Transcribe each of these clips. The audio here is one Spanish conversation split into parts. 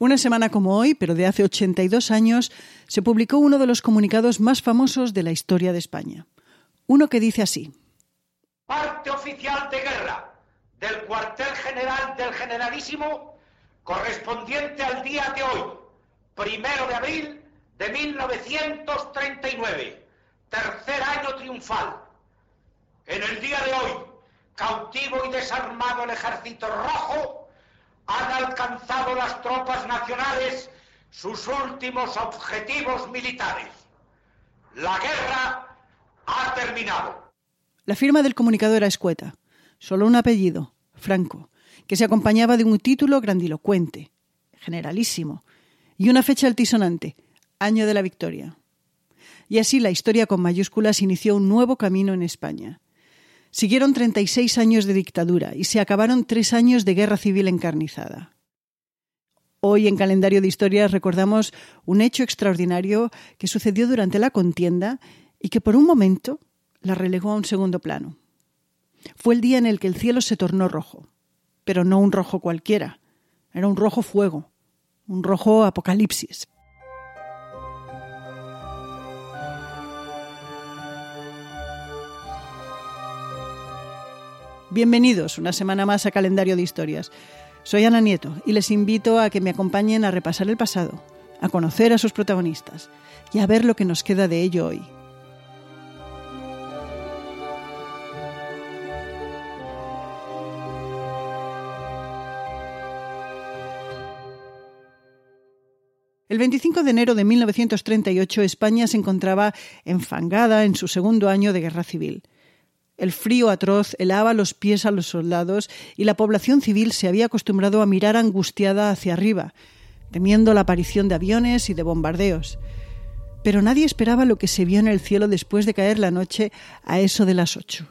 Una semana como hoy, pero de hace 82 años, se publicó uno de los comunicados más famosos de la historia de España. Uno que dice así. Parte oficial de guerra del cuartel general del generalísimo correspondiente al día de hoy, primero de abril de 1939, tercer año triunfal. En el día de hoy, cautivo y desarmado el ejército rojo, han alcanzado las tropas nacionales sus últimos objetivos militares. La guerra ha terminado. La firma del comunicado era escueta, solo un apellido, Franco, que se acompañaba de un título grandilocuente, generalísimo, y una fecha altisonante, año de la victoria. Y así la historia con mayúsculas inició un nuevo camino en España. Siguieron 36 años de dictadura y se acabaron tres años de guerra civil encarnizada. Hoy en Calendario de Historias recordamos un hecho extraordinario que sucedió durante la contienda y que por un momento la relegó a un segundo plano. Fue el día en el que el cielo se tornó rojo, pero no un rojo cualquiera, era un rojo fuego, un rojo apocalipsis. Bienvenidos una semana más a Calendario de Historias. Soy Ana Nieto y les invito a que me acompañen a repasar el pasado, a conocer a sus protagonistas y a ver lo que nos queda de ello hoy. El 25 de enero de 1938 España se encontraba enfangada en su segundo año de guerra civil. El frío atroz helaba los pies a los soldados y la población civil se había acostumbrado a mirar angustiada hacia arriba, temiendo la aparición de aviones y de bombardeos. Pero nadie esperaba lo que se vio en el cielo después de caer la noche a eso de las ocho.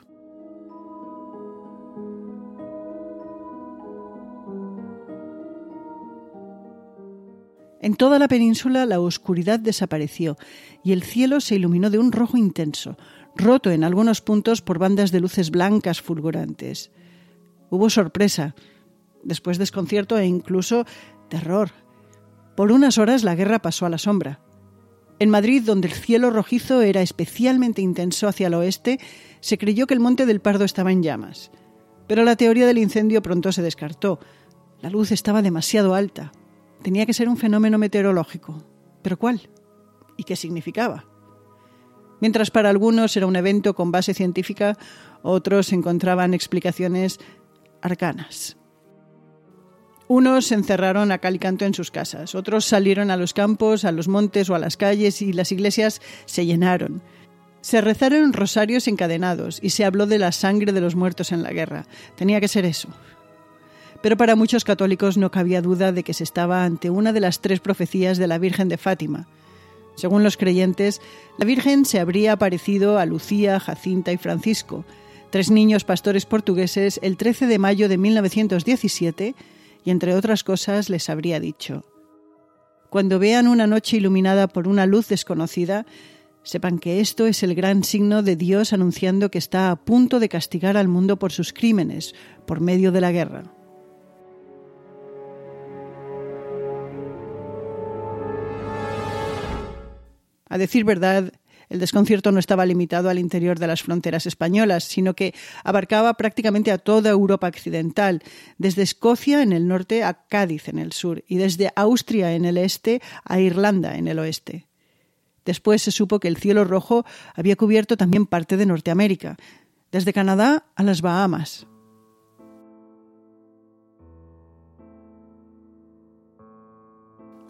En toda la península la oscuridad desapareció y el cielo se iluminó de un rojo intenso, roto en algunos puntos por bandas de luces blancas fulgurantes. Hubo sorpresa, después desconcierto e incluso terror. Por unas horas la guerra pasó a la sombra. En Madrid, donde el cielo rojizo era especialmente intenso hacia el oeste, se creyó que el Monte del Pardo estaba en llamas. Pero la teoría del incendio pronto se descartó. La luz estaba demasiado alta. Tenía que ser un fenómeno meteorológico. ¿Pero cuál? ¿Y qué significaba? Mientras para algunos era un evento con base científica, otros encontraban explicaciones arcanas. Unos se encerraron a cal y canto en sus casas, otros salieron a los campos, a los montes o a las calles y las iglesias se llenaron. Se rezaron rosarios encadenados y se habló de la sangre de los muertos en la guerra. Tenía que ser eso. Pero para muchos católicos no cabía duda de que se estaba ante una de las tres profecías de la Virgen de Fátima, según los creyentes, la Virgen se habría aparecido a Lucía, Jacinta y Francisco, tres niños pastores portugueses, el 13 de mayo de 1917, y entre otras cosas les habría dicho, Cuando vean una noche iluminada por una luz desconocida, sepan que esto es el gran signo de Dios anunciando que está a punto de castigar al mundo por sus crímenes, por medio de la guerra. A decir verdad, el desconcierto no estaba limitado al interior de las fronteras españolas, sino que abarcaba prácticamente a toda Europa occidental, desde Escocia en el norte a Cádiz en el sur y desde Austria en el este a Irlanda en el oeste. Después se supo que el cielo rojo había cubierto también parte de Norteamérica, desde Canadá a las Bahamas.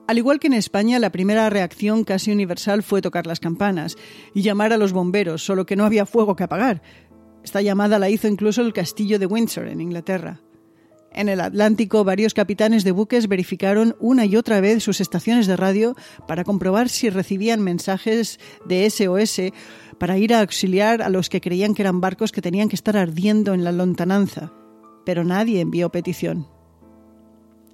Al igual que en España, la primera reacción casi universal fue tocar las campanas y llamar a los bomberos, solo que no había fuego que apagar. Esta llamada la hizo incluso el castillo de Windsor, en Inglaterra. En el Atlántico, varios capitanes de buques verificaron una y otra vez sus estaciones de radio para comprobar si recibían mensajes de SOS para ir a auxiliar a los que creían que eran barcos que tenían que estar ardiendo en la lontananza. Pero nadie envió petición.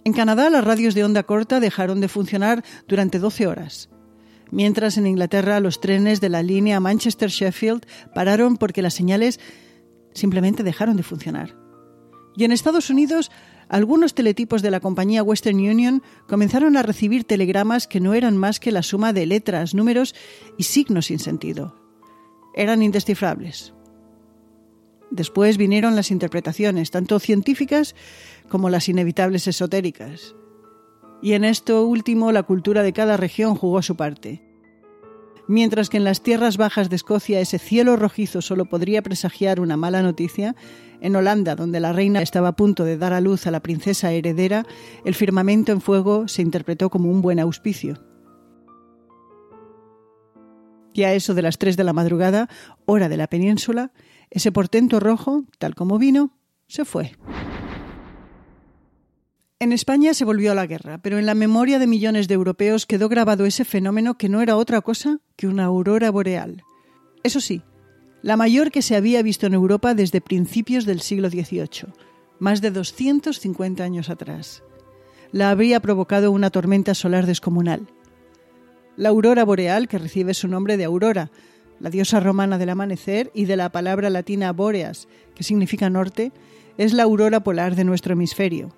En Canadá las radios de onda corta dejaron de funcionar durante 12 horas, mientras en Inglaterra los trenes de la línea Manchester-Sheffield pararon porque las señales simplemente dejaron de funcionar. Y en Estados Unidos algunos teletipos de la compañía Western Union comenzaron a recibir telegramas que no eran más que la suma de letras, números y signos sin sentido. Eran indescifrables. Después vinieron las interpretaciones, tanto científicas como las inevitables esotéricas. Y en esto último la cultura de cada región jugó su parte. Mientras que en las tierras bajas de Escocia ese cielo rojizo solo podría presagiar una mala noticia, en Holanda, donde la reina estaba a punto de dar a luz a la princesa heredera, el firmamento en fuego se interpretó como un buen auspicio. Y a eso de las tres de la madrugada, hora de la península, ese portento rojo, tal como vino, se fue. En España se volvió a la guerra, pero en la memoria de millones de europeos quedó grabado ese fenómeno que no era otra cosa que una aurora boreal. Eso sí, la mayor que se había visto en Europa desde principios del siglo XVIII, más de 250 años atrás. La habría provocado una tormenta solar descomunal. La aurora boreal, que recibe su nombre de Aurora, la diosa romana del amanecer y de la palabra latina boreas, que significa norte, es la aurora polar de nuestro hemisferio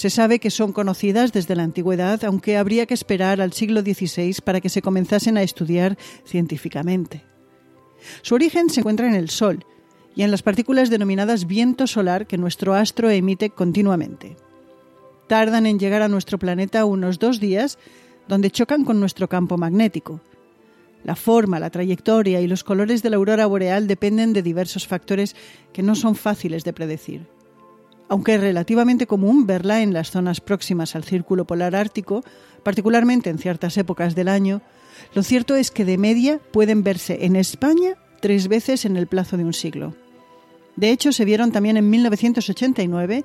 se sabe que son conocidas desde la antigüedad, aunque habría que esperar al siglo XVI para que se comenzasen a estudiar científicamente. Su origen se encuentra en el Sol y en las partículas denominadas viento solar que nuestro astro emite continuamente. Tardan en llegar a nuestro planeta unos dos días, donde chocan con nuestro campo magnético. La forma, la trayectoria y los colores de la aurora boreal dependen de diversos factores que no son fáciles de predecir. Aunque es relativamente común verla en las zonas próximas al círculo polar ártico, particularmente en ciertas épocas del año, lo cierto es que de media pueden verse en España tres veces en el plazo de un siglo. De hecho, se vieron también en 1989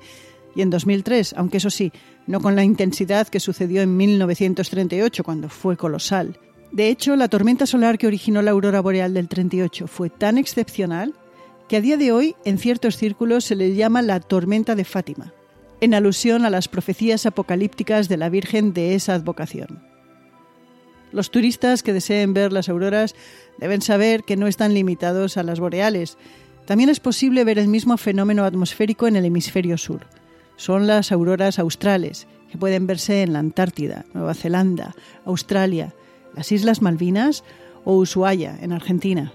y en 2003, aunque eso sí, no con la intensidad que sucedió en 1938, cuando fue colosal. De hecho, la tormenta solar que originó la aurora boreal del 38 fue tan excepcional que a día de hoy en ciertos círculos se le llama la tormenta de Fátima, en alusión a las profecías apocalípticas de la Virgen de esa advocación. Los turistas que deseen ver las auroras deben saber que no están limitados a las boreales. También es posible ver el mismo fenómeno atmosférico en el hemisferio sur. Son las auroras australes, que pueden verse en la Antártida, Nueva Zelanda, Australia, las Islas Malvinas o Ushuaia, en Argentina.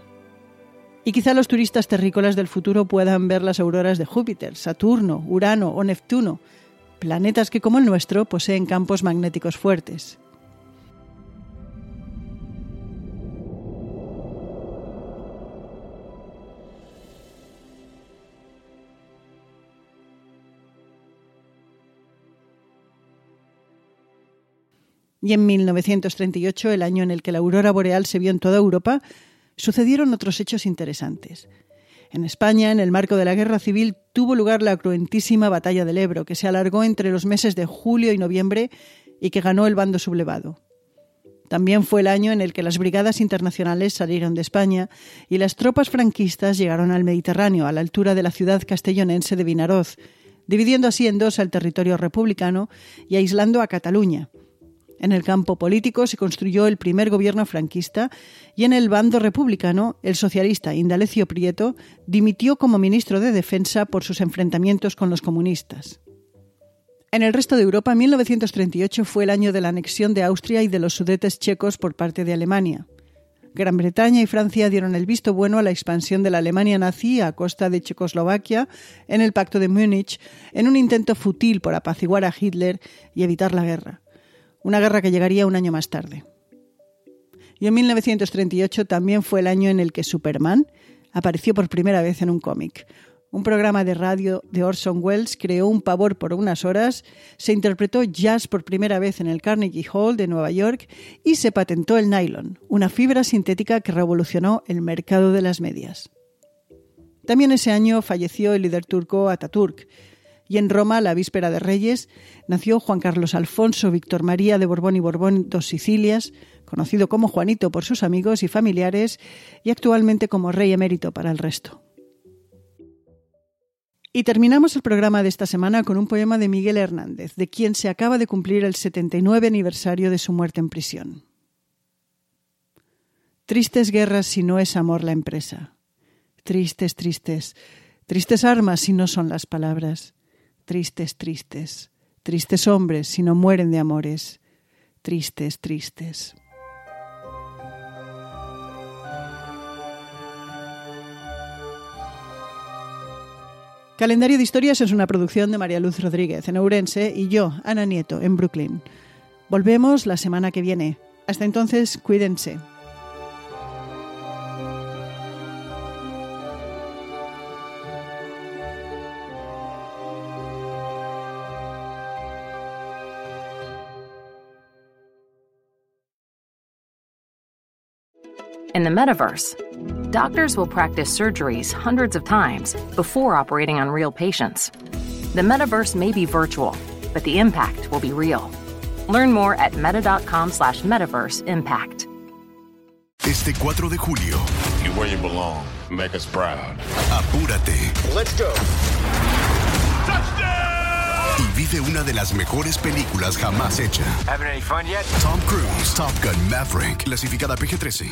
Y quizá los turistas terrícolas del futuro puedan ver las auroras de Júpiter, Saturno, Urano o Neptuno, planetas que como el nuestro poseen campos magnéticos fuertes. Y en 1938, el año en el que la aurora boreal se vio en toda Europa, sucedieron otros hechos interesantes. En España, en el marco de la Guerra Civil, tuvo lugar la cruentísima Batalla del Ebro, que se alargó entre los meses de julio y noviembre y que ganó el bando sublevado. También fue el año en el que las brigadas internacionales salieron de España y las tropas franquistas llegaron al Mediterráneo, a la altura de la ciudad castellonense de Vinaroz, dividiendo así en dos al territorio republicano y aislando a Cataluña, en el campo político se construyó el primer gobierno franquista y en el bando republicano, el socialista Indalecio Prieto dimitió como ministro de Defensa por sus enfrentamientos con los comunistas. En el resto de Europa, 1938 fue el año de la anexión de Austria y de los sudetes checos por parte de Alemania. Gran Bretaña y Francia dieron el visto bueno a la expansión de la Alemania nazi a costa de Checoslovaquia en el Pacto de Múnich, en un intento fútil por apaciguar a Hitler y evitar la guerra una guerra que llegaría un año más tarde. Y en 1938 también fue el año en el que Superman apareció por primera vez en un cómic. Un programa de radio de Orson Welles creó un pavor por unas horas, se interpretó jazz por primera vez en el Carnegie Hall de Nueva York y se patentó el nylon, una fibra sintética que revolucionó el mercado de las medias. También ese año falleció el líder turco Ataturk, y en Roma, la víspera de Reyes, nació Juan Carlos Alfonso Víctor María de Borbón y Borbón dos Sicilias, conocido como Juanito por sus amigos y familiares y actualmente como rey emérito para el resto. Y terminamos el programa de esta semana con un poema de Miguel Hernández, de quien se acaba de cumplir el 79 aniversario de su muerte en prisión. Tristes guerras si no es amor la empresa. Tristes, tristes, tristes armas si no son las palabras. Tristes, tristes. Tristes hombres si no mueren de amores. Tristes, tristes. Calendario de Historias es una producción de María Luz Rodríguez en Ourense y yo, Ana Nieto, en Brooklyn. Volvemos la semana que viene. Hasta entonces, cuídense. In the metaverse, doctors will practice surgeries hundreds of times before operating on real patients. The metaverse may be virtual, but the impact will be real. Learn more at meta.com slash metaverse impact. Este 4 de julio. You're where you belong. Make us proud. Apúrate. Let's go. Touchdown! Y vive una de las mejores películas jamás hecha. Having any fun yet? Tom Cruise, Top Gun Maverick, clasificada PG-13.